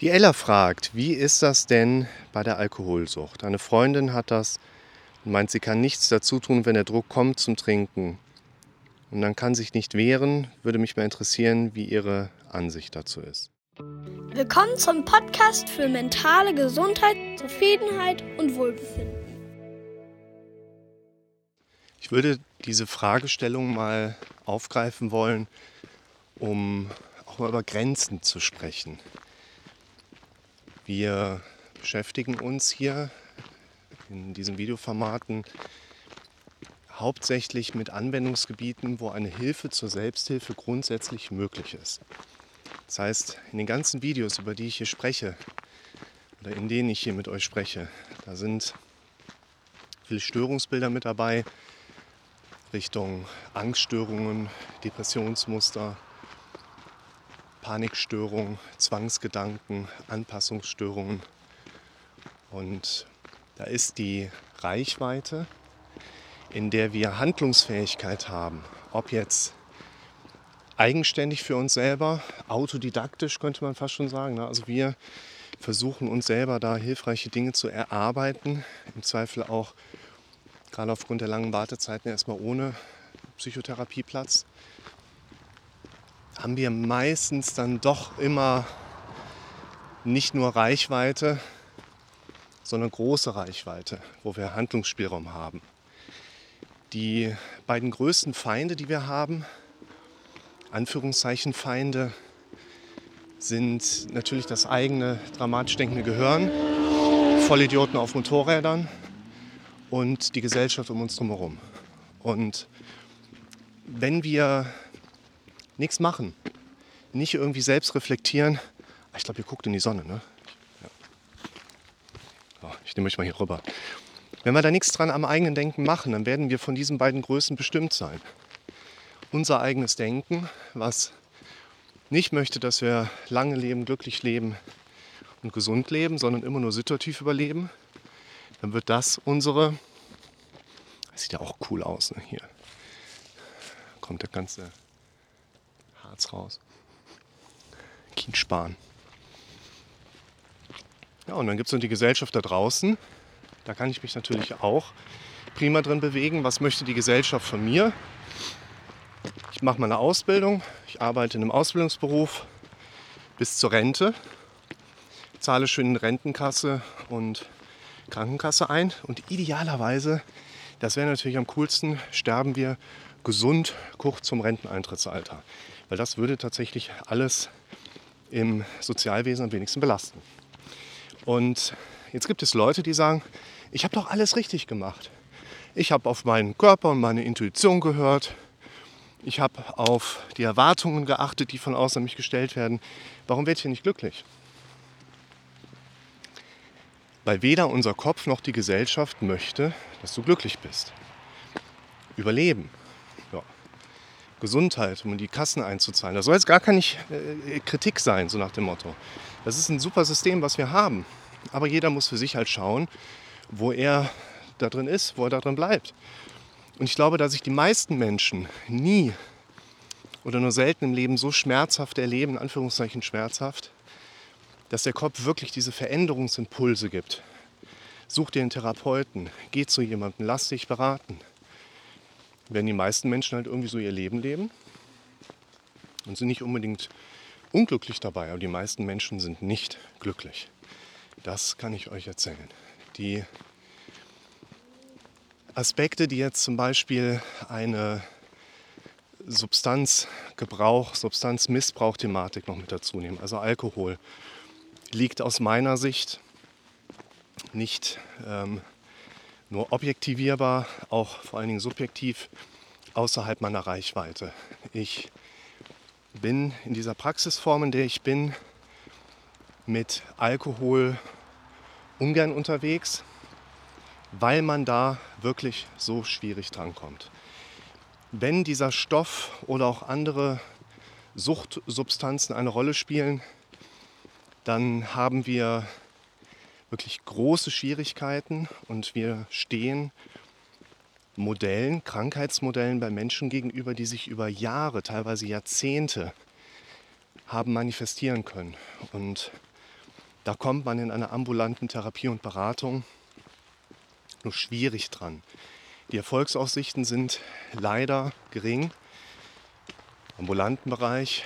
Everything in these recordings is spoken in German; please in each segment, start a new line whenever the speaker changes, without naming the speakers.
Die Ella fragt, wie ist das denn bei der Alkoholsucht? Eine Freundin hat das und meint, sie kann nichts dazu tun, wenn der Druck kommt zum Trinken. Und dann kann sich nicht wehren. Würde mich mal interessieren, wie ihre Ansicht dazu ist.
Willkommen zum Podcast für mentale Gesundheit, Zufriedenheit und Wohlbefinden.
Ich würde diese Fragestellung mal aufgreifen wollen, um auch mal über Grenzen zu sprechen. Wir beschäftigen uns hier in diesen Videoformaten hauptsächlich mit Anwendungsgebieten, wo eine Hilfe zur Selbsthilfe grundsätzlich möglich ist. Das heißt, in den ganzen Videos, über die ich hier spreche, oder in denen ich hier mit euch spreche, da sind viele Störungsbilder mit dabei, Richtung Angststörungen, Depressionsmuster, Panikstörungen, Zwangsgedanken, Anpassungsstörungen. Und da ist die Reichweite, in der wir Handlungsfähigkeit haben, ob jetzt eigenständig für uns selber, autodidaktisch könnte man fast schon sagen. Ne? Also wir versuchen uns selber da hilfreiche Dinge zu erarbeiten, im Zweifel auch gerade aufgrund der langen Wartezeiten erstmal ohne Psychotherapieplatz haben wir meistens dann doch immer nicht nur Reichweite, sondern große Reichweite, wo wir Handlungsspielraum haben. Die beiden größten Feinde, die wir haben, Anführungszeichen Feinde, sind natürlich das eigene dramatisch denkende Gehirn, Vollidioten auf Motorrädern und die Gesellschaft um uns herum. Und wenn wir nichts machen. Nicht irgendwie selbst reflektieren. Ah, ich glaube, ihr guckt in die Sonne, ne? Ja. So, ich nehme euch mal hier rüber. Wenn wir da nichts dran am eigenen Denken machen, dann werden wir von diesen beiden Größen bestimmt sein. Unser eigenes Denken, was nicht möchte, dass wir lange leben, glücklich leben und gesund leben, sondern immer nur situativ überleben, dann wird das unsere. Das sieht ja auch cool aus, ne? Hier kommt der ganze Harz raus. Kiensparen. Ja, und dann gibt es noch die Gesellschaft da draußen. Da kann ich mich natürlich auch prima drin bewegen. Was möchte die Gesellschaft von mir? Ich mache meine Ausbildung. Ich arbeite in einem Ausbildungsberuf bis zur Rente. Zahle schön in Rentenkasse und Krankenkasse ein. Und idealerweise, das wäre natürlich am coolsten, sterben wir gesund kurz zum Renteneintrittsalter. Weil das würde tatsächlich alles im Sozialwesen am wenigsten belasten. Und jetzt gibt es Leute, die sagen, ich habe doch alles richtig gemacht. Ich habe auf meinen Körper und meine Intuition gehört. Ich habe auf die Erwartungen geachtet, die von außen an mich gestellt werden. Warum werde ich hier nicht glücklich? Weil weder unser Kopf noch die Gesellschaft möchte, dass du glücklich bist. Überleben. Gesundheit, um die Kassen einzuzahlen. Das soll jetzt gar keine äh, Kritik sein, so nach dem Motto. Das ist ein super System, was wir haben. Aber jeder muss für sich halt schauen, wo er da drin ist, wo er da drin bleibt. Und ich glaube, dass sich die meisten Menschen nie oder nur selten im Leben so schmerzhaft erleben, in Anführungszeichen schmerzhaft, dass der Kopf wirklich diese Veränderungsimpulse gibt. Such dir einen Therapeuten, geh zu jemandem, lass dich beraten werden die meisten Menschen halt irgendwie so ihr Leben leben und sind nicht unbedingt unglücklich dabei, aber die meisten Menschen sind nicht glücklich. Das kann ich euch erzählen. Die Aspekte, die jetzt zum Beispiel eine Substanzgebrauch, Substanzmissbrauch-Thematik noch mit dazu nehmen, also Alkohol, liegt aus meiner Sicht nicht ähm, nur objektivierbar, auch vor allen Dingen subjektiv außerhalb meiner Reichweite. Ich bin in dieser Praxisform, in der ich bin, mit Alkohol ungern unterwegs, weil man da wirklich so schwierig drankommt. Wenn dieser Stoff oder auch andere Suchtsubstanzen eine Rolle spielen, dann haben wir wirklich große Schwierigkeiten und wir stehen Modellen, Krankheitsmodellen bei Menschen gegenüber, die sich über Jahre, teilweise Jahrzehnte haben manifestieren können. Und Da kommt man in einer ambulanten Therapie und Beratung nur schwierig dran. Die Erfolgsaussichten sind leider gering im ambulanten Bereich.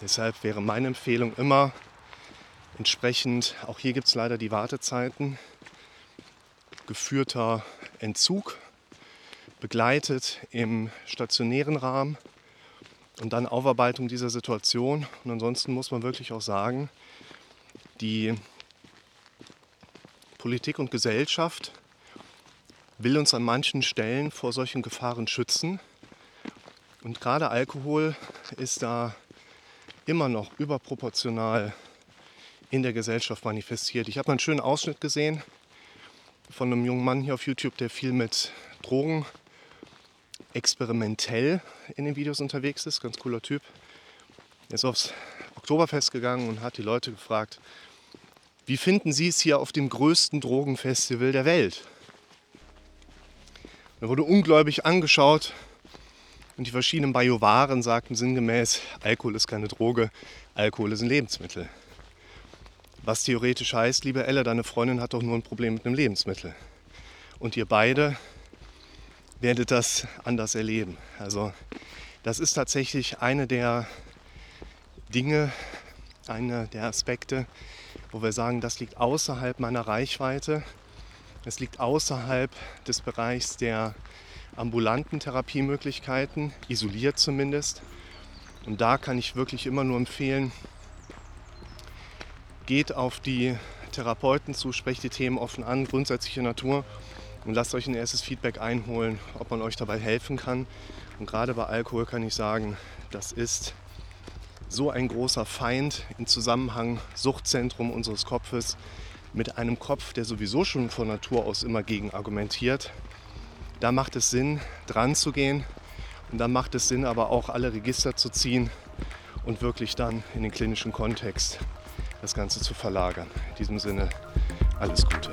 Deshalb wäre meine Empfehlung immer entsprechend, auch hier gibt es leider die Wartezeiten, geführter Entzug, begleitet im stationären Rahmen und dann Aufarbeitung dieser Situation. Und ansonsten muss man wirklich auch sagen, die Politik und Gesellschaft will uns an manchen Stellen vor solchen Gefahren schützen. Und gerade Alkohol ist da immer noch überproportional in der Gesellschaft manifestiert. Ich habe einen schönen Ausschnitt gesehen von einem jungen Mann hier auf YouTube, der viel mit Drogen experimentell in den Videos unterwegs ist. Ganz cooler Typ. Er ist aufs Oktoberfest gegangen und hat die Leute gefragt, wie finden Sie es hier auf dem größten Drogenfestival der Welt? Er wurde ungläubig angeschaut und die verschiedenen Biowaren sagten sinngemäß, Alkohol ist keine Droge, Alkohol ist ein Lebensmittel. Was theoretisch heißt, liebe Elle, deine Freundin hat doch nur ein Problem mit einem Lebensmittel. Und ihr beide werdet das anders erleben. Also das ist tatsächlich eine der Dinge, einer der Aspekte, wo wir sagen, das liegt außerhalb meiner Reichweite. Es liegt außerhalb des Bereichs der ambulanten Therapiemöglichkeiten, isoliert zumindest. Und da kann ich wirklich immer nur empfehlen, geht auf die Therapeuten zu, sprecht die Themen offen an, grundsätzliche Natur und lasst euch ein erstes Feedback einholen, ob man euch dabei helfen kann. Und gerade bei Alkohol kann ich sagen, das ist so ein großer Feind im Zusammenhang Suchtzentrum unseres Kopfes mit einem Kopf, der sowieso schon von Natur aus immer gegen argumentiert. Da macht es Sinn, dran zu gehen und da macht es Sinn, aber auch alle Register zu ziehen und wirklich dann in den klinischen Kontext das Ganze zu verlagern. In diesem Sinne alles Gute.